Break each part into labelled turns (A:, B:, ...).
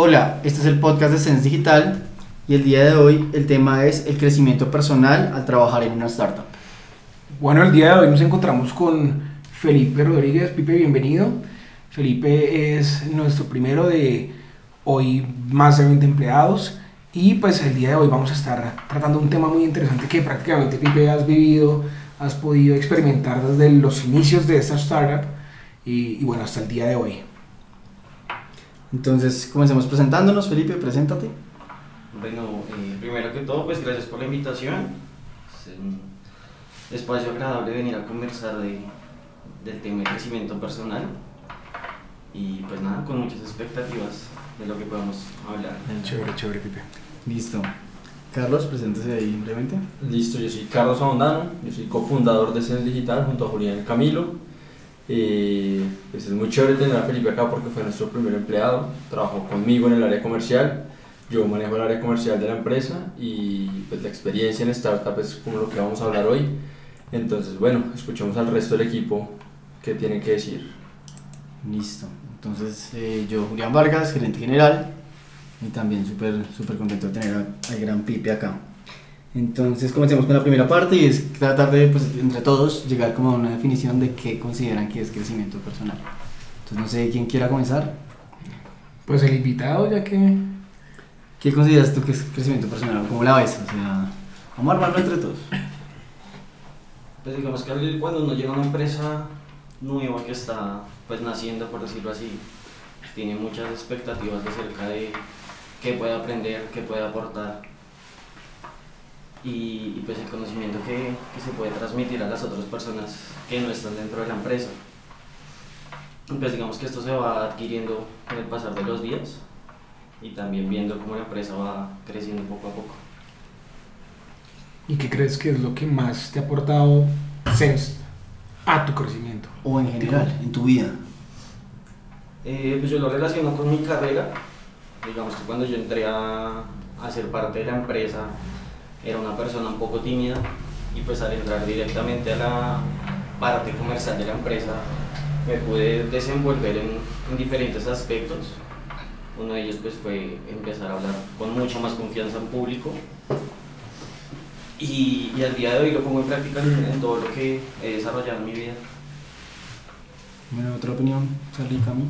A: Hola, este es el podcast de Sense Digital y el día de hoy el tema es el crecimiento personal al trabajar en una startup.
B: Bueno, el día de hoy nos encontramos con Felipe Rodríguez. Pipe, bienvenido. Felipe es nuestro primero de hoy más de 20 empleados y pues el día de hoy vamos a estar tratando un tema muy interesante que prácticamente Pipe has vivido, has podido experimentar desde los inicios de esta startup y, y bueno, hasta el día de hoy.
A: Entonces, comencemos presentándonos. Felipe, preséntate.
C: Bueno, eh, primero que todo, pues gracias por la invitación. Es un espacio agradable venir a conversar de, del tema de crecimiento personal. Y pues nada, con muchas expectativas de lo que podemos hablar.
B: Chévere, chévere, Pipe.
A: Listo. Carlos, preséntese ahí brevemente.
D: Listo, yo soy Carlos Abondano, yo soy cofundador de Sense Digital junto a Julián Camilo. Eh, pues es muy chévere tener a Felipe acá porque fue nuestro primer empleado, trabajó conmigo en el área comercial, yo manejo el área comercial de la empresa y pues la experiencia en startup es como lo que vamos a hablar hoy. Entonces, bueno, escuchemos al resto del equipo qué tienen que decir.
A: Listo. Entonces, eh, yo, Julián Vargas, gerente general, y también súper súper contento de tener al gran Pipe acá. Entonces, comencemos con la primera parte y es tratar de, pues, entre todos, llegar como a una definición de qué consideran que es crecimiento personal. Entonces, no sé quién quiera comenzar.
B: Pues el invitado, ya que
A: ¿Qué consideras tú que es crecimiento personal? ¿Cómo la ves? O sea, vamos a armarlo entre todos.
C: Pues digamos que cuando uno llega a una empresa nueva que está pues naciendo, por decirlo así, tiene muchas expectativas acerca de qué puede aprender, qué puede aportar y, y, pues el conocimiento que, que se puede transmitir a las otras personas que no están dentro de la empresa. Y Pues digamos que esto se va adquiriendo con el pasar de los días y también viendo cómo la empresa va creciendo poco a poco.
B: ¿Y qué crees que es lo que más te ha aportado Sense a tu crecimiento?
A: O en general, en tu vida.
C: Eh, pues yo lo relaciono con mi carrera. Digamos que cuando yo entré a, a ser parte de la empresa, era una persona un poco tímida y pues al entrar directamente a la parte comercial de la empresa, me pude desenvolver en, en diferentes aspectos. Uno de ellos pues fue empezar a hablar con mucha más confianza en público. Y, y al día de hoy lo pongo en práctica en, en todo lo que he desarrollado en mi vida.
A: Bueno, otra opinión, Charlie, Cami.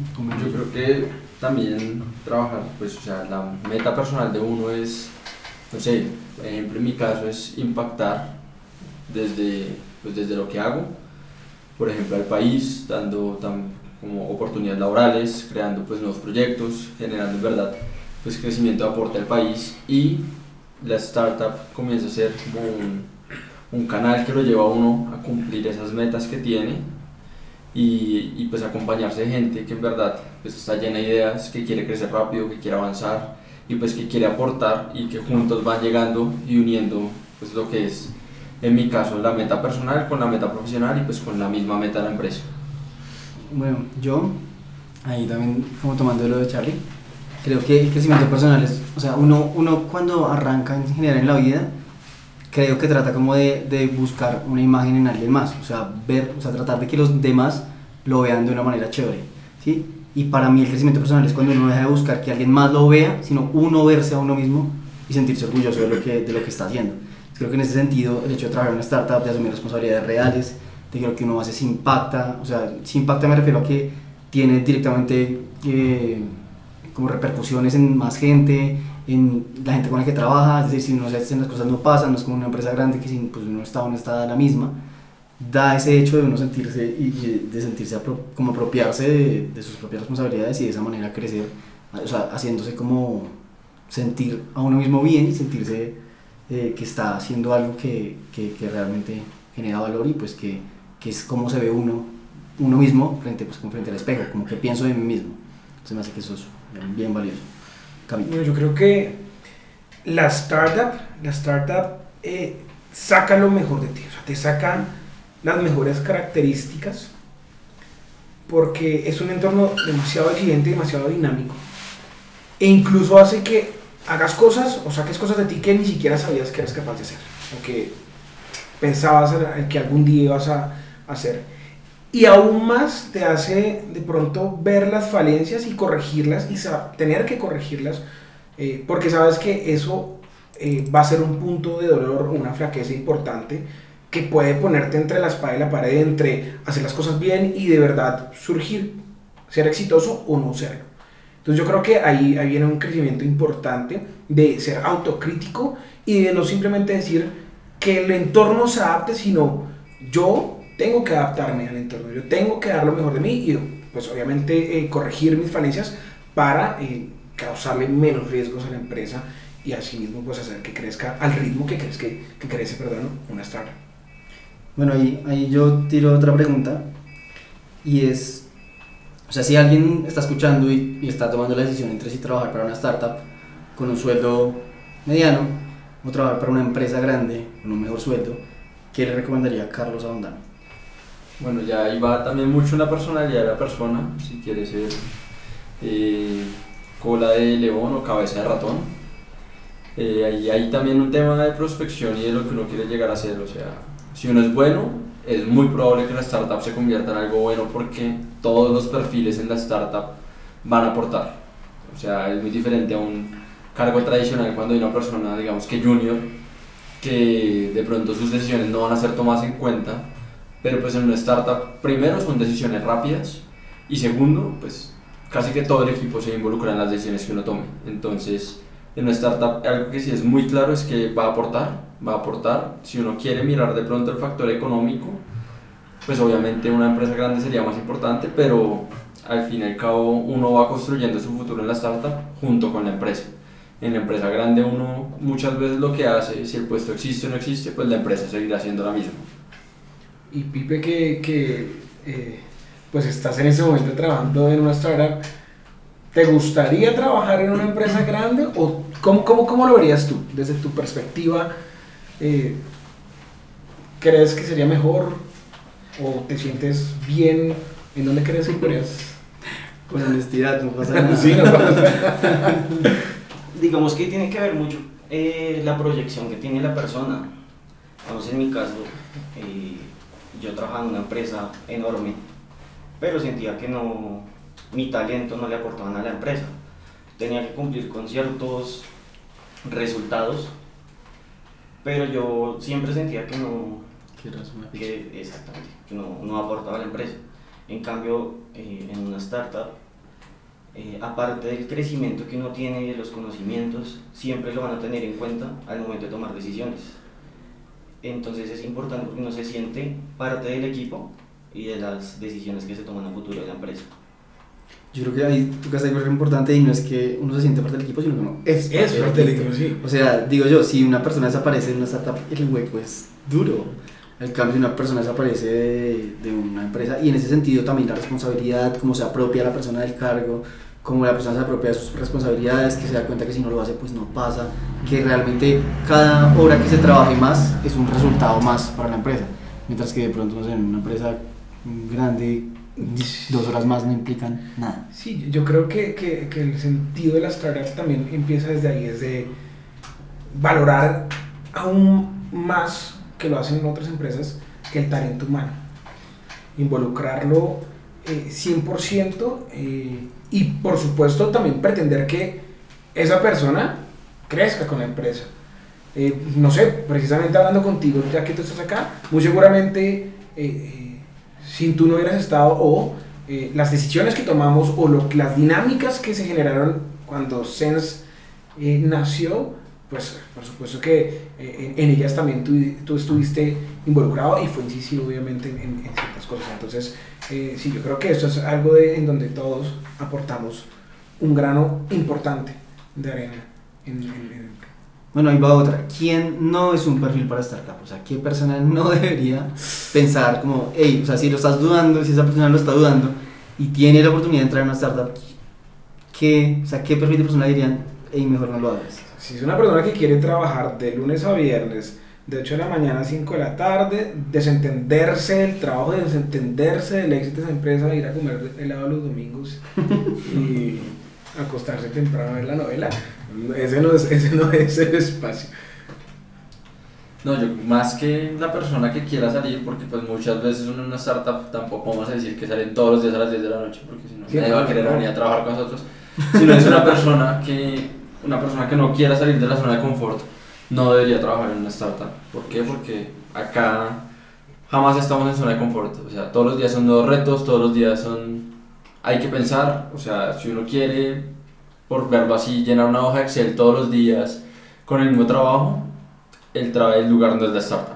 D: Yo creo que también trabajar, pues, o sea, la meta personal de uno es, no sé, por ejemplo, en mi caso es impactar desde, pues, desde lo que hago, por ejemplo, al país, dando tam- como oportunidades laborales, creando pues nuevos proyectos, generando en verdad pues crecimiento aporte al país y la startup comienza a ser como un, un canal que lo lleva a uno a cumplir esas metas que tiene y, y, pues acompañarse de gente que en verdad pues está llena de ideas, que quiere crecer rápido, que quiere avanzar y pues que quiere aportar y que juntos van llegando y uniendo pues lo que es en mi caso la meta personal con la meta profesional y pues con la misma meta de la empresa.
A: Bueno, yo, ahí también como tomando lo de Charlie, creo que el crecimiento personal es, o sea, uno, uno cuando arranca en general en la vida, creo que trata como de, de buscar una imagen en alguien más, o sea, ver, o sea, tratar de que los demás lo vean de una manera chévere, ¿sí? Y para mí el crecimiento personal es cuando uno deja de buscar que alguien más lo vea, sino uno verse a uno mismo y sentirse orgulloso de lo que, de lo que está haciendo. Creo que en ese sentido, el hecho de trabajar en una startup, de asumir responsabilidades reales, de que lo que uno hace se impacta, o sea, si impacta me refiero a que tiene directamente eh, como repercusiones en más gente, en la gente con la que trabaja, es decir, si no se hacen las cosas no pasan, no es como una empresa grande que si pues, uno está o no está la misma, da ese hecho de uno sentirse y de sentirse apro- como apropiarse de, de sus propias responsabilidades y de esa manera crecer, o sea, haciéndose como sentir a uno mismo bien y sentirse eh, que está haciendo algo que, que, que realmente genera valor y pues que, que es como se ve uno, uno mismo frente, pues, como frente al espejo, como que pienso de mí mismo. Entonces me hace que eso es bien valioso. Cami.
B: Bueno, yo creo que la startup, la startup eh, saca lo mejor de ti, o sea, te saca las mejores características porque es un entorno demasiado exigente, demasiado dinámico e incluso hace que hagas cosas o saques cosas de ti que ni siquiera sabías que eras capaz de hacer o que pensabas en que algún día ibas a hacer. y aún más te hace de pronto ver las falencias y corregirlas y tener que corregirlas eh, porque sabes que eso eh, va a ser un punto de dolor, una flaqueza importante que puede ponerte entre la espada y la pared, entre hacer las cosas bien y de verdad surgir, ser exitoso o no serlo. Entonces yo creo que ahí, ahí viene un crecimiento importante de ser autocrítico y de no simplemente decir que el entorno se adapte, sino yo tengo que adaptarme al entorno, yo tengo que dar lo mejor de mí y pues obviamente eh, corregir mis falencias para eh, causarle menos riesgos a la empresa y asimismo pues hacer que crezca al ritmo que, crece, que, crece perdón, una startup.
A: Bueno, ahí, ahí yo tiro otra pregunta y es, o sea, si alguien está escuchando y, está tomando la decisión entre si trabajar para una startup con un sueldo mediano o trabajar para una empresa grande con un mejor sueldo, ¿qué le recomendaría a Carlos Abondano?
D: Bueno, ya ahí va también mucho la personalidad de la persona, si quiere ser eh, cola de león o cabeza de ratón. Eh, ahí hay también un tema de prospección y de lo que uno quiere llegar a ser, o sea, si uno es bueno, es muy probable que la startup se convierta en algo bueno porque todos los perfiles en la startup van a aportar. O sea, es muy diferente a un cargo tradicional cuando hay una persona, digamos que junior, que de pronto sus decisiones no van a ser tomadas en cuenta, pero pues en una startup, primero son decisiones rápidas y segundo, pues casi que todo el equipo se involucra en las decisiones que uno tome. Entonces, en una startup algo que sí es muy claro es que va a aportar, va a aportar. Si uno quiere mirar de pronto el factor económico, pues obviamente una empresa grande sería más importante, pero al fin y al cabo uno va construyendo su futuro en la startup junto con la empresa. En la empresa grande uno muchas veces lo que hace, si el puesto existe o no existe, pues la empresa seguirá siendo la misma.
B: Y Pipe que, que eh, pues estás en ese momento trabajando en una startup, ¿te gustaría trabajar en una empresa grande o cómo, cómo, cómo lo verías tú desde tu perspectiva? Eh, ¿Crees que sería mejor o te sientes bien? ¿En dónde crees que podrías?
A: Con honestidad, no pasa nada.
B: sí, no pasa
C: Digamos que tiene que ver mucho eh, la proyección que tiene la persona. Vamos, en mi caso, eh, yo trabajaba en una empresa enorme pero sentía que no, mi talento no le aportaba nada a la empresa. Tenía que cumplir con ciertos resultados, pero yo siempre sentía que no, que, exactamente, que no, no, aportaba a la empresa. En cambio, eh, en una startup, eh, aparte del crecimiento que uno tiene y de los conocimientos, siempre lo van a tener en cuenta al momento de tomar decisiones. Entonces es importante porque uno se siente parte del equipo y de las decisiones que se toman a futuro de la empresa.
A: Yo creo que ahí que algo importante y no es que uno se siente parte del equipo, sino que uno es
B: parte, del equipo. Sí.
A: O sea, digo yo, si una persona desaparece en una startup, el hueco es duro. El cambio, si una persona desaparece de, de, una empresa, y en ese sentido también la responsabilidad, cómo se apropia la persona del cargo, cómo la persona se apropia de sus responsabilidades, que se da cuenta que si no lo hace, pues no pasa, que realmente cada hora que se trabaje más es un resultado más para la empresa. Mientras que de pronto, no sé, en una empresa grande, dos horas más no implican nada.
B: Sí, yo creo que, que, que el sentido de la startup también empieza desde ahí, es de valorar aún más que lo hacen en otras empresas que el talento humano. Involucrarlo eh, 100% eh, y por supuesto también pretender que esa persona crezca con la empresa. Eh, no sé, precisamente hablando contigo, ya que tú estás acá, muy seguramente sin tú no hubieras estado o eh, las decisiones que tomamos o lo, las dinámicas que se generaron cuando Sense eh, nació, pues por supuesto que eh, en, ellas también tú, tú, estuviste involucrado y fue incisivo obviamente en, ciertas cosas. Entonces, sí, yo creo que esto es algo en donde todos aportamos un grano importante de arena en, en
A: bueno, ahí va otra. ¿Quién no es un perfil para startup? O sea, ¿qué persona no debería pensar como, hey, o sea, si lo estás dudando, si esa persona lo está dudando y tiene la oportunidad de entrar en una startup, ¿qué, o sea, ¿qué perfil de persona dirían, hey, mejor no lo hagas?
B: Si es una persona que quiere trabajar de lunes a viernes, de 8 de la mañana a 5 de la tarde, desentenderse del trabajo, desentenderse del éxito de esa empresa, ir a comer helado los domingos y acostarse temprano a ver la novela, ese no es, ese no es el espacio.
D: No, yo más que la persona que quiera salir, porque pues muchas veces uno en una startup tampoco vamos a decir que salen todos los días a las 10 de la noche, porque si no, nadie va a querer venir a trabajar con nosotros. Sino es una persona que, una persona que no quiera salir de la zona de confort, no debería trabajar en una startup. ¿Por qué? Porque acá jamás estamos en zona de confort. O sea, todos los días son nuevos retos, todos los días son... Hay que pensar, o sea, si uno quiere, por verlo así, llenar una hoja Excel todos los días con el mismo trabajo, el, tra el lugar no es la startup.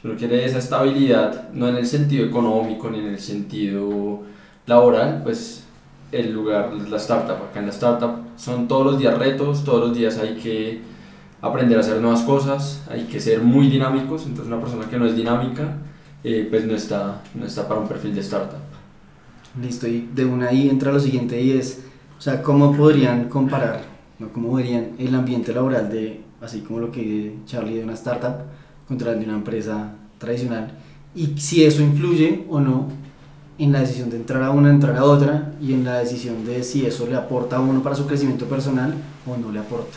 D: Si uno quiere esa estabilidad, no en el sentido económico ni en el sentido laboral, pues el lugar es la startup. Acá en la startup son todos los días retos, todos los días hay que aprender a hacer nuevas cosas, hay que ser muy dinámicos, entonces una persona que no es dinámica, eh, pues no está, no está para un perfil de startup.
A: Listo, y de una ahí entra lo siguiente y es, o sea, ¿cómo podrían comparar, no, cómo verían el ambiente laboral de, así como lo que dice Charlie de una startup contra el de una empresa tradicional? Y si eso influye o no en la decisión de entrar a una, entrar a otra y en la decisión de si eso le aporta a uno para su crecimiento personal o no le aporta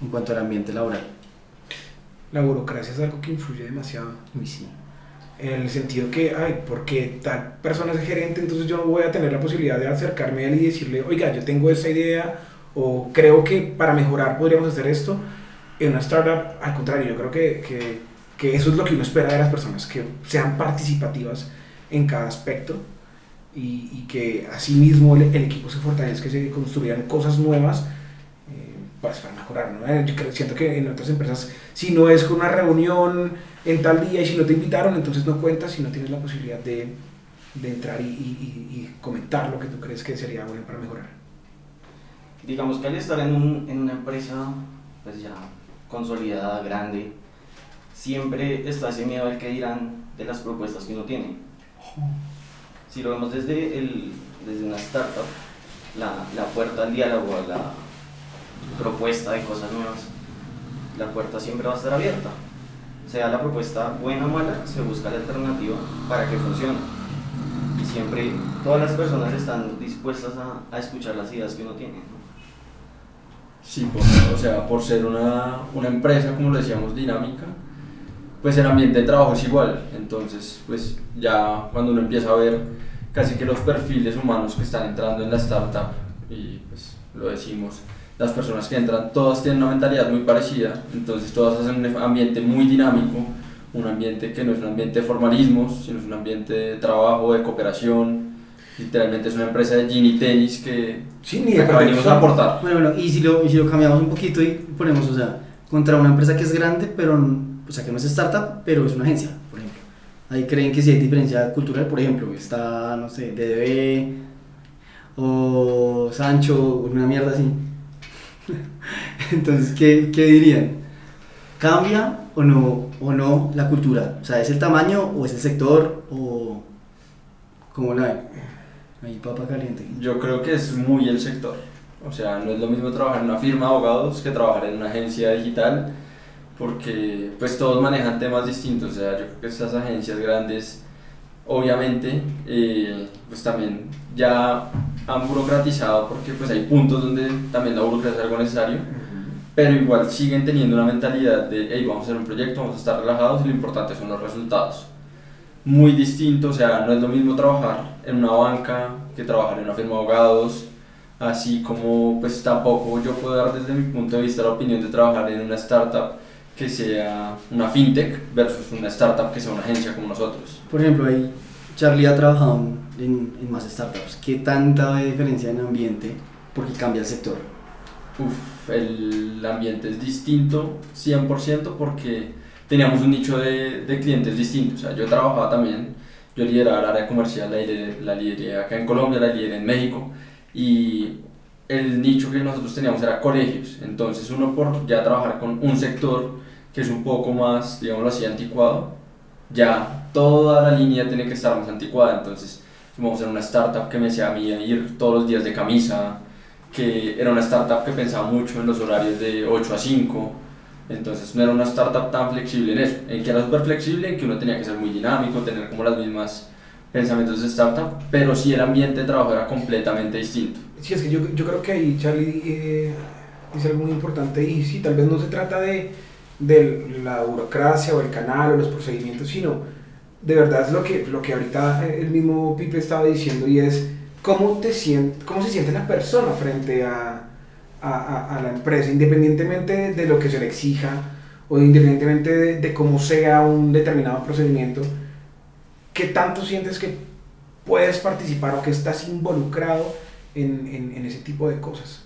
A: en cuanto al ambiente laboral.
B: La burocracia es algo que influye demasiado.
A: Sí.
B: En el sentido que, ay, porque tal persona es gerente, entonces yo no voy a tener la posibilidad de acercarme a él y decirle, oiga, yo tengo esta idea, o creo que para mejorar podríamos hacer esto. En una startup, al contrario, yo creo que, que, que eso es lo que uno espera de las personas, que sean participativas en cada aspecto y, y que asimismo el, el equipo se fortalezca, que se construyan cosas nuevas pues para mejorar. ¿no? Eh, Yo creo, siento que en otras empresas, si no es con una reunión en tal día y si no te invitaron, entonces no cuentas si no tienes la posibilidad de, de entrar y, y- y- y comentar lo que tú crees que sería bueno para mejorar.
C: Digamos que al estar en, un- en una empresa pues ya consolidada, grande, siempre está ese miedo al que dirán de las propuestas que uno tiene. Si lo vemos desde, el, desde una startup, la, la puerta al diálogo, a la propuesta de cosas nuevas, la puerta siempre va a estar abierta. Sea la propuesta buena o mala, se busca la alternativa para que funcione. Y siempre todas las personas están dispuestas a, escuchar las ideas que uno tiene.
D: Sí, o sea, por ser una, una empresa, como lo decíamos, dinámica, pues el ambiente de trabajo es igual. Entonces, pues ya cuando uno empieza a ver casi que los perfiles humanos que están entrando en la startup, y pues lo decimos, las personas que entran, todas tienen una mentalidad muy parecida, entonces todas hacen un ambiente muy dinámico, un ambiente que no es un ambiente de formalismos, sino es un ambiente de trabajo, de cooperación. Literalmente es una empresa de gin y tenis que
B: Sí, ni
D: venimos a aportar.
A: Bueno, bueno, y si lo, y si lo cambiamos un poquito y ponemos, o sea, contra una empresa que es grande, pero, o sea, que no es startup, pero es una agencia, por ejemplo. Ahí creen que sí hay diferencia cultural, por ejemplo, está, no sé, DDB o Sancho, una mierda así. Entonces, ¿qué, qué dirían? ¿Cambia o no, o no la cultura? O sea, ¿es el tamaño o es el sector o cómo la ven? Ahí papa caliente.
D: Yo creo que es muy el sector. O sea, no es lo mismo trabajar en una firma de abogados que trabajar en una agencia digital, porque pues todos manejan temas distintos. O sea, yo creo que estas agencias grandes, obviamente, eh, pues también ya han burocratizado, porque pues hay puntos donde también la burocracia es algo necesario, pero igual siguen teniendo una mentalidad de, hey, vamos a hacer un proyecto, vamos a estar relajados y lo importante son los resultados. Muy distinto, o sea, no es lo mismo trabajar en una banca que trabajar en una firma de abogados, así como pues tampoco yo puedo dar desde mi punto de vista la opinión de trabajar en una startup que sea una fintech versus una startup que sea una agencia como nosotros.
A: Por ejemplo, ahí Charlie ha trabajado en, en más startups. ¿Qué tanta diferencia en ambiente? Porque cambia el sector.
D: Uf, el ambiente es distinto 100% porque teníamos un nicho de, de clientes distintos. O sea, yo trabajaba también, yo lideraba el área comercial, la la lideré acá en Colombia, la lideré en México y el nicho que nosotros teníamos era colegios. Entonces uno por ya trabajar con un sector que es un poco más, digámoslo así, anticuado, ya toda la línea tiene que estar más anticuada. Entonces vamos a ser una startup que me hacía a mí ir todos los días de camisa, que era una startup que pensaba mucho en los horarios de 8 a 5. Entonces no era una startup tan flexible en eso, en que era súper flexible, en que uno tenía que ser muy dinámico, tener como las mismas pensamientos de startup, pero sí el ambiente de trabajo era completamente distinto.
B: Sí, es que yo, yo creo que ahí Charlie eh, dice algo muy importante y sí, tal vez no se trata de, de la burocracia o el canal o los procedimientos, sino de verdad es lo que, lo que ahorita el mismo Pipe estaba diciendo y es cómo, te siente, cómo se siente la persona frente a, a, a, la empresa, independientemente de lo que se le exija o independientemente de, de cómo sea un determinado procedimiento, ¿qué tanto sientes que puedes participar o que estás involucrado en, en, en ese tipo de cosas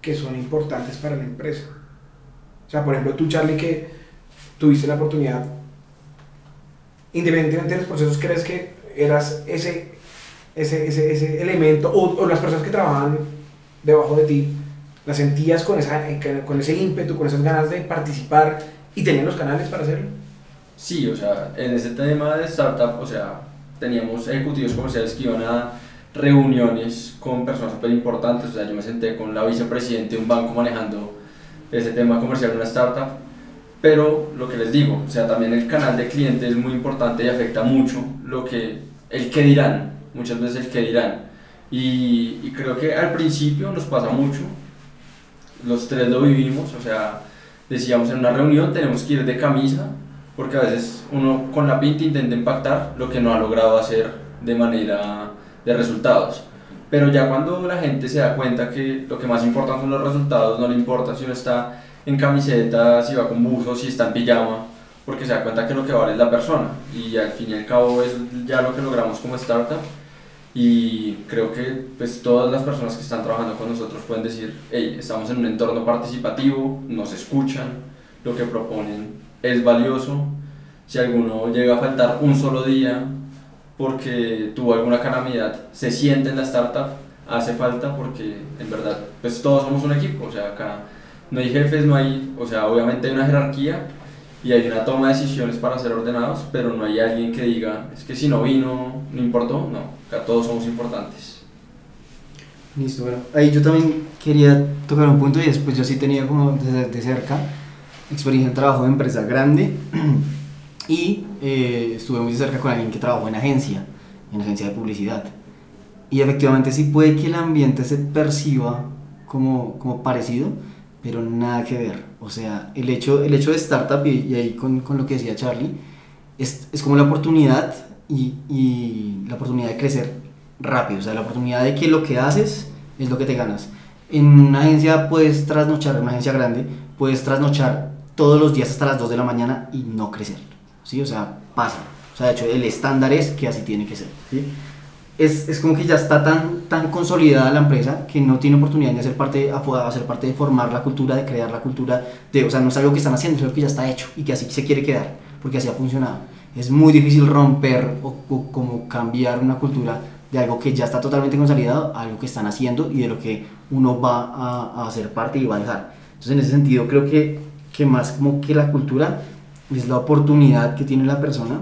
B: que son importantes para la empresa? O sea, por ejemplo, tú, Charlie, que tuviste la oportunidad, independientemente de los procesos, ¿crees que eras ese, ese, ese, ese elemento o, o, las personas que trabajaban debajo de ti, las sentías con, esa, con ese ímpetu, con esas ganas de participar y tenían los canales para hacerlo?
D: Sí, o sea, en ese tema de startup, o sea, teníamos ejecutivos comerciales que iban a reuniones con personas súper importantes, o sea, yo me senté con la vicepresidente de un banco manejando ese tema comercial de una startup, pero lo que les digo, o sea, también el canal de cliente es muy importante y afecta mucho lo que, el que dirán, muchas veces el que dirán, y, y creo que al principio nos pasa mucho, los tres lo vivimos, o sea, decíamos en una reunión tenemos que ir de camisa, porque a veces uno con la pinta intenta impactar lo que no ha logrado hacer de manera de resultados. Pero ya cuando la gente se da cuenta que lo que más importa son los resultados, no le importa si uno está en camiseta, si va con buzo, si está en pijama, porque se da cuenta que lo que vale es la persona. Y al fin y al cabo es ya lo que logramos como startup. Y creo que pues, todas las personas que están trabajando con nosotros pueden decir, hey, estamos en un entorno participativo, nos escuchan, lo que proponen es valioso. Si alguno llega a faltar un solo día porque tuvo alguna calamidad, se siente en la startup, hace falta porque en verdad pues todos somos un equipo, o sea, acá no hay jefes, no hay, o sea, obviamente hay una jerarquía y hay una toma de decisiones para ser ordenados, pero no hay alguien que diga, es que si no vino, no importó, no, acá todos somos importantes.
A: Listo, bueno, ahí yo también quería tocar un punto y después yo sí tenía como desde de cerca experiencia en trabajo de empresa grande y eh, estuve muy cerca con alguien que trabajó en agencia, en agencia de publicidad. Y efectivamente sí puede que el ambiente se perciba como, como parecido, pero nada que ver. O sea, el hecho, el hecho de startup, y, y ahí con, con, lo que decía Charlie, es, es como la oportunidad y, y, la oportunidad de crecer rápido. O sea, la oportunidad de que lo que haces es lo que te ganas. En una agencia puedes trasnochar, en una agencia grande, puedes trasnochar todos los días hasta las 2 de la mañana y no crecer. ¿sí? O sea, pasa. O sea, de hecho, el estándar es que así tiene que ser, ¿sí? Es, es como que ya está tan, tan consolidada la empresa que no tiene oportunidad de hacer parte, de formar la cultura, de crear la cultura, de, o sea, no es algo que están haciendo, es algo que ya está hecho y que así se quiere quedar, porque así ha funcionado. Es muy difícil romper o, o como cambiar una cultura de algo que ya está totalmente consolidado a algo que están haciendo y de lo que uno va a, a hacer parte y va a dejar. Entonces, en ese sentido, creo que, que más como que la cultura es la oportunidad que tiene la persona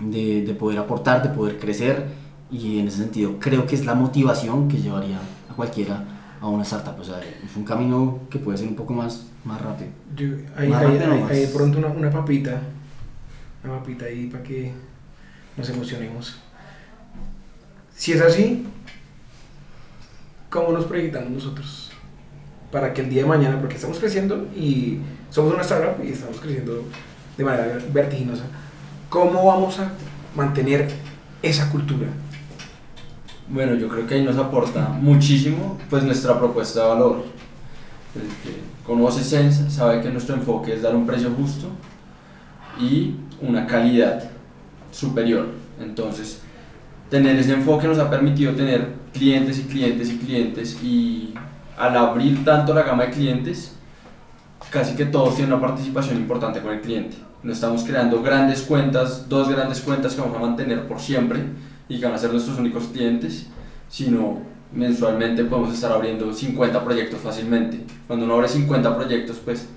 A: de, de, poder aportar, de poder crecer y en ese sentido creo que es la motivación que llevaría a cualquiera a una startup. O sea, es un camino que puede ser un poco más, más rápido.
B: Yo, ahí, más rápido pronto una, una papita, una papita ahí para que nos emocionemos. Si es así, ¿cómo nos proyectamos nosotros? Para que el día de mañana, porque estamos creciendo y somos una startup y estamos creciendo de manera vertiginosa, ¿cómo vamos a mantener esa cultura?
D: Bueno, yo creo que ahí nos aporta muchísimo pues nuestra propuesta de valor. El que conoce Sense sabe que nuestro enfoque es dar un precio justo y una calidad superior. Entonces, tener ese enfoque nos ha permitido tener clientes y clientes y clientes y al abrir tanto la gama de clientes, casi que todos tienen una participación importante con el cliente. No estamos creando grandes cuentas, dos grandes cuentas que vamos a mantener por siempre y van a ser nuestros únicos clientes, sino mensualmente podemos estar abriendo 50 proyectos fácilmente. Cuando uno abre 50 proyectos, pues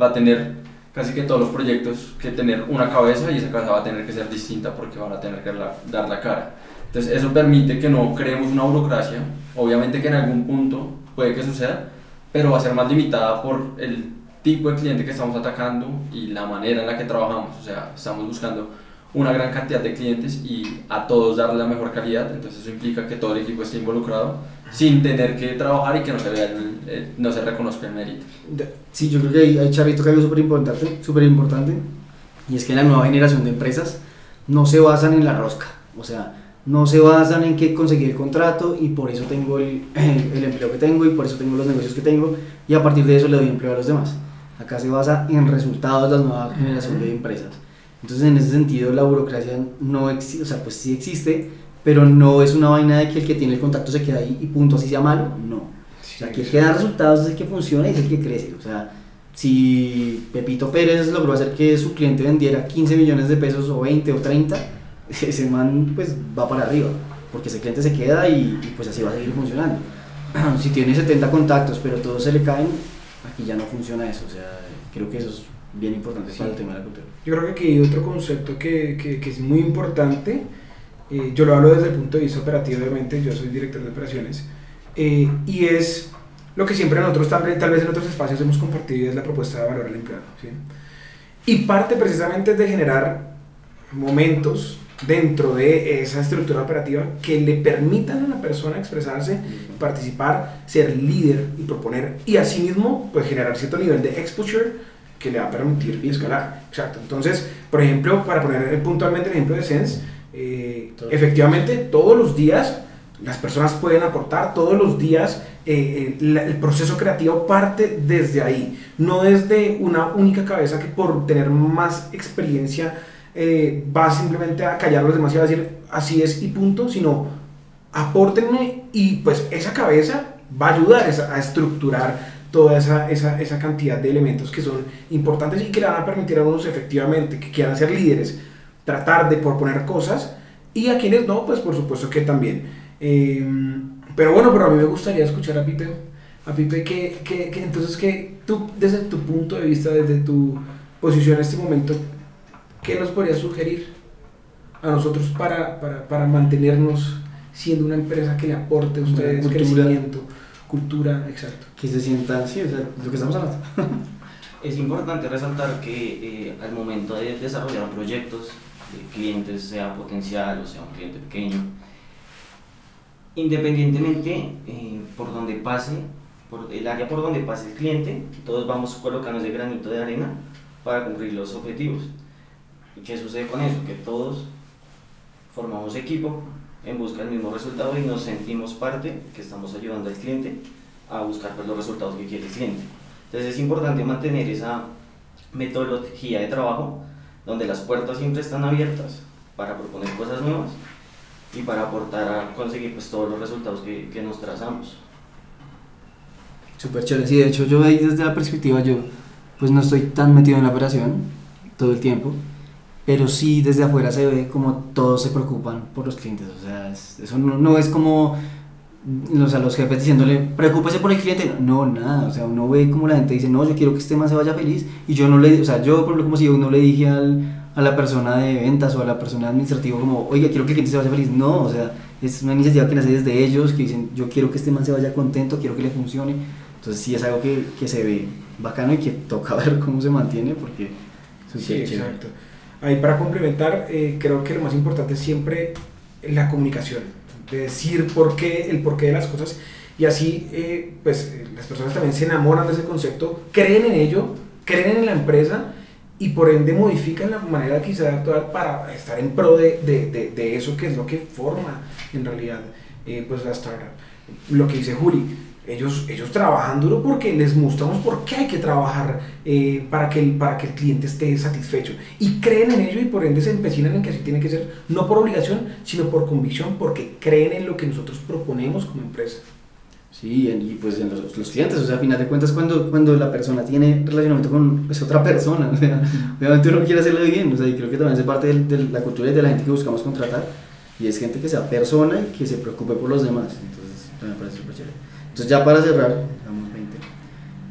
D: va a tener casi que todos los proyectos que tener una cabeza y esa cabeza va a tener que ser distinta porque van a tener que la, dar la cara. Entonces eso permite que no creemos una burocracia, obviamente que en algún punto puede que suceda, pero va a ser más limitada por el tipo de cliente que estamos atacando y la manera en la que trabajamos. O sea, estamos buscando una gran cantidad de clientes y a todos darle la mejor calidad, entonces eso implica que todo el equipo esté involucrado sin tener que trabajar y que no se vea el- el- no se reconozca el mérito.
A: Sí, yo creo que hay, hay Charrito que algo súper importante, súper importante, y es que la nueva generación de empresas no se basan en la rosca, o sea, no se basan en que conseguí el contrato y por eso tengo el, el, el empleo que tengo y por eso tengo los negocios que tengo y a partir de eso le doy empleo a los demás. Acá se basa en resultados la nueva generación de empresas. Entonces, en ese sentido, la burocracia no existe, o sea, pues sí existe, pero no es una vaina de que el que tiene el contacto se queda ahí y punto, así sea malo, no. O sea, que el que da resultados es el que funciona y es el que crece. O sea, si Pepito Pérez logró hacer que su cliente vendiera 15 millones de pesos o 20 o 30, ese man pues va para arriba, porque ese cliente se queda y, y, pues así va a seguir funcionando. Si tiene 70 contactos pero todos se le caen, aquí ya no funciona eso. O sea, creo que eso es bien importante para el tema de la cultura.
B: Yo creo que aquí hay otro concepto que, que, que es muy importante. eh, yo lo hablo desde el punto de vista operativo, obviamente, yo soy director de operaciones. eh, y es lo que siempre nosotros, tal, vez- tal vez en otros espacios hemos compartido, es la propuesta de valor al empleado. ¿sí? Y parte precisamente de generar momentos dentro de esa estructura operativa que le permitan a la persona expresarse, participar, ser líder y proponer y asimismo pues generar cierto nivel de exposure que le va a permitir escalar. Exacto. Entonces, por ejemplo, para poner puntualmente el ejemplo de Sense, eh, efectivamente todos los días las personas pueden aportar, todos los días eh, eh, el proceso creativo parte desde ahí, no desde una única cabeza que por tener más experiencia eh, va simplemente a callar a los demás y va a decir así es y punto, sino apórtenme y pues esa cabeza va a ayudar a estructurar toda esa, esa, esa cantidad de elementos que son importantes y que le van a permitir a unos efectivamente que quieran ser líderes, tratar de proponer cosas y a quienes no, pues por supuesto que también. Eh, pero bueno, pero a mí me gustaría escuchar a Pipe, a Pipe que, que, que entonces que tú desde tu punto de vista, desde tu posición en este momento, ¿qué nos podrías sugerir a nosotros para, para, para mantenernos siendo una empresa que le aporte a ustedes crecimiento, cultura, exacto?
A: Que se sientan, sí, o sea, lo que estamos hablando.
C: Es importante resaltar que eh, al momento de desarrollar proyectos, de clientes, sea potencial o sea un cliente pequeño, independientemente eh, por donde pase, por el área por donde pase el cliente, todos vamos colocando ese granito de arena para cumplir los objetivos. ¿Y qué sucede con eso? Que todos formamos equipo en busca del mismo resultado y nos sentimos parte, que estamos ayudando al cliente a buscar pues, los resultados que quiere el cliente. Entonces es importante mantener esa metodología de trabajo donde las puertas siempre están abiertas para proponer cosas nuevas y para aportar a conseguir pues, todos los resultados que, que nos trazamos.
A: Súper chévere, sí, de hecho yo ahí desde la perspectiva, yo pues no estoy tan metido en la operación todo el tiempo, pero sí desde afuera se ve como todos se preocupan por los clientes, o sea, es- eso no, no es como mm, o sea, los jefes diciéndole, preocúpese por el cliente, no, nada, o sea, uno ve como la gente dice, no, yo quiero que este man se vaya feliz, y yo no le, o sea, yo por ejemplo como si yo no le dije al, a la persona de ventas o a la persona administrativa como, oiga, quiero que el cliente se vaya feliz, no, o sea, es una iniciativa que nace desde ellos, que dicen, yo quiero que este man se vaya contento, quiero que le funcione, entonces sí es algo que, que se ve bacano y que toca ver cómo se mantiene porque es
B: Sí,
A: súper chévere.
B: Ahí para complementar, eh, creo que lo más importante es siempre la comunicación, de decir por qué, el porqué de las cosas y así eh, pues eh, las personas también se enamoran de ese concepto, creen en ello, creen en la empresa y por ende modifican la manera quizá de actuar para estar en pro de, de, de, de eso que es lo que forma en realidad eh, pues la startup. Lo que dice Juli, ellos, ellos trabajan duro porque les mostramos por qué hay que trabajar eh, para, que el, para que el cliente esté satisfecho. Y creen en ello y por ende se empecinan en que así tiene que ser, no por obligación, sino por convicción, porque creen en lo que nosotros proponemos como empresa.
A: Sí, y pues en los, los clientes, o sea, a final de cuentas cuando, cuando la persona tiene relacionamiento con pues, otra persona, o sea, obviamente uno quiere hacerlo bien, o sea, y creo que también es parte de, de la cultura y de la gente que buscamos contratar, y es gente que sea persona y que se preocupe por los demás, entonces también me parece súper chévere. Entonces ya para cerrar, digamos 20,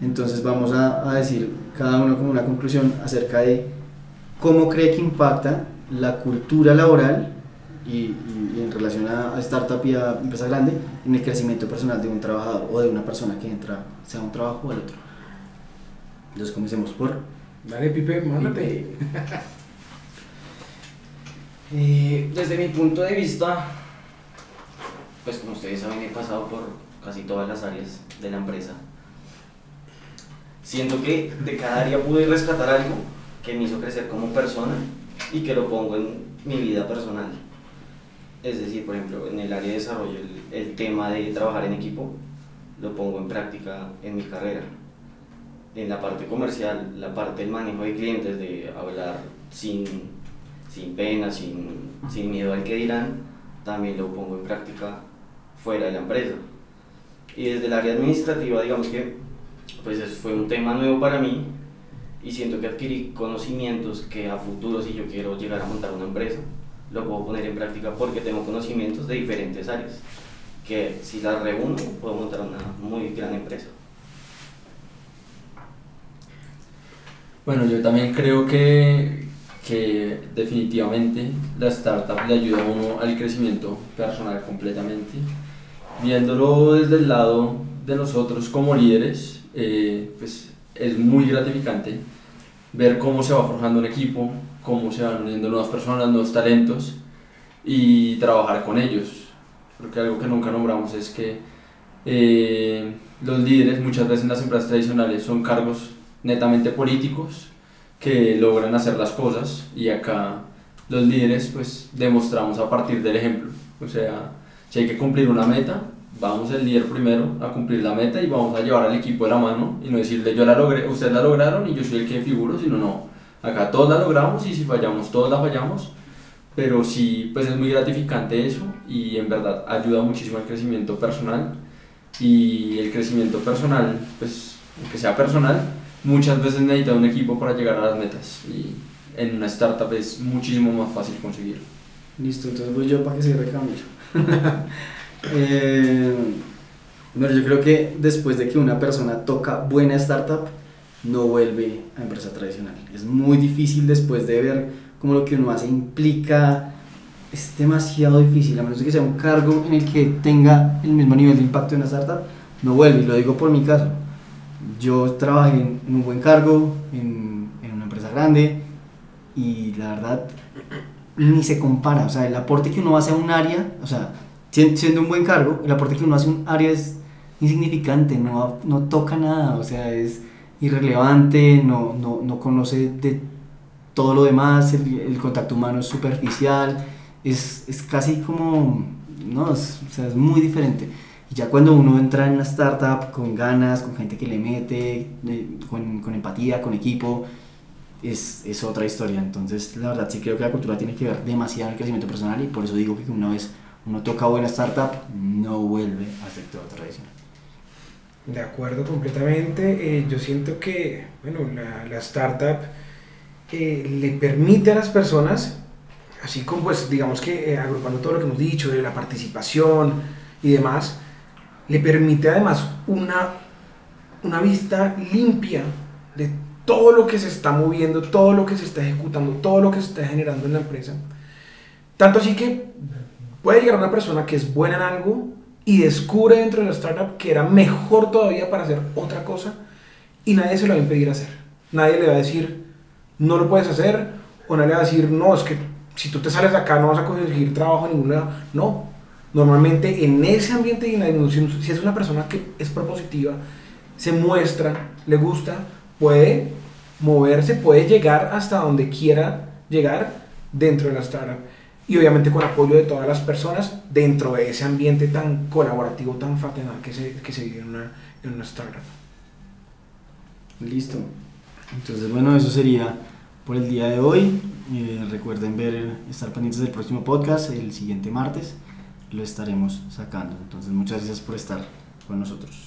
A: entonces vamos a, a decir cada uno como una conclusión acerca de cómo cree que impacta la cultura laboral y, y- y en relación a, a startup y a empresa grande en el crecimiento personal de un trabajador o de una persona que entra, sea un trabajo o el otro. Entonces comencemos por...
B: Dale, Pipe, mándate.
C: Eh, desde mi punto de vista, pues como ustedes saben, he pasado por casi todas las áreas de la empresa. Siento que de cada área pude rescatar algo que me hizo crecer como persona y que lo pongo en mi vida personal. Es decir, por ejemplo, en el área de desarrollo, el, el tema de trabajar en equipo lo pongo en práctica en mi carrera. En la parte comercial, la parte del manejo de clientes, de hablar sin, sin pena, sin, sin miedo al que dirán, también lo pongo en práctica fuera de la empresa. Y desde el área administrativa, digamos que pues es- fue un tema nuevo para mí y siento que adquirí conocimientos que a futuro si yo quiero llegar a montar una empresa, lo puedo poner en práctica porque tengo conocimientos de diferentes áreas, que si las reúno puedo montar una muy gran empresa.
D: Bueno, yo también creo que, que definitivamente la startup le ayuda a uno al crecimiento personal completamente. Viéndolo desde el lado de nosotros como líderes, eh, pues es muy gratificante ver cómo se va forjando un equipo, cómo se van uniendo nuevas personas, nuevos talentos y trabajar con ellos. Porque algo que nunca nombramos es que eh, los líderes muchas veces en las empresas tradicionales son cargos netamente políticos que logran hacer las cosas y acá los líderes pues demostramos a partir del ejemplo. O sea, si hay que cumplir una meta, vamos el líder primero a cumplir la meta y vamos a llevar al equipo de la mano y no decirle yo la logré, ustedes la lograron y yo soy el que figuro, sino no, acá todos la logramos y si fallamos, todos la fallamos, pero sí, pues es muy gratificante eso y en verdad ayuda muchísimo al crecimiento personal y el crecimiento personal, pues aunque sea personal, muchas veces necesita un equipo para llegar a las metas y en una startup es muchísimo más fácil conseguirlo.
A: Listo, entonces voy yo para que cierre Camilo. Eh, bueno, yo creo que después de que una persona toca buena startup, no vuelve a empresa tradicional. Es muy difícil después de ver cómo lo que uno hace implica. Es demasiado difícil, a menos que sea un cargo en el que tenga el mismo nivel de impacto de una startup, no vuelve. Y lo digo por mi caso. Yo trabajé en un buen cargo, en, en una empresa grande, y la verdad ni se compara. O sea, el aporte que uno hace a un área, o sea, sien- siendo un buen cargo, el aporte que uno hace a un área es insignificante, no, no toca nada, o sea, es irrelevante, no, no, no conoce de todo lo demás, el, el contacto humano es superficial, es, es casi como, no, es, o sea, es muy diferente. Y ya cuando uno entra en una startup con ganas, con gente que le mete, eh, con, con empatía, con equipo, es, es otra historia. Entonces, la verdad, sí creo que la cultura tiene que ver demasiado en el crecimiento personal y por eso digo que una vez uno toca buena startup, no vuelve al sector tradicional.
B: De acuerdo completamente. Eh, yo siento que, bueno, la, la startup eh, le permite a las personas, así como pues digamos que eh, agrupando todo lo que hemos dicho de la participación y demás, le permite además una, una vista limpia de todo lo que se está moviendo, todo lo que se está ejecutando, todo lo que se está generando en la empresa. Tanto así que puede llegar una persona que es buena en algo y descubre dentro de la startup que era mejor todavía para hacer otra cosa y nadie se lo va a impedir hacer. Nadie le va a decir, no lo puedes hacer, o nadie le va a decir, no, es que si tú te sales de acá no vas a conseguir trabajo en ningún. No, normalmente en ese ambiente dinámico, si si es una persona que es propositiva, se muestra, le gusta, puede moverse, puede llegar hasta donde quiera llegar dentro de la startup. Y obviamente con apoyo de todas las personas dentro de ese ambiente tan colaborativo, tan fraternal que se, que se vive en una, en una startup.
A: Listo. Entonces, bueno, eso sería por el día de hoy. Eh, recuerden ver, estar pendientes del próximo podcast el siguiente martes. Lo estaremos sacando. Entonces, muchas gracias por estar con nosotros.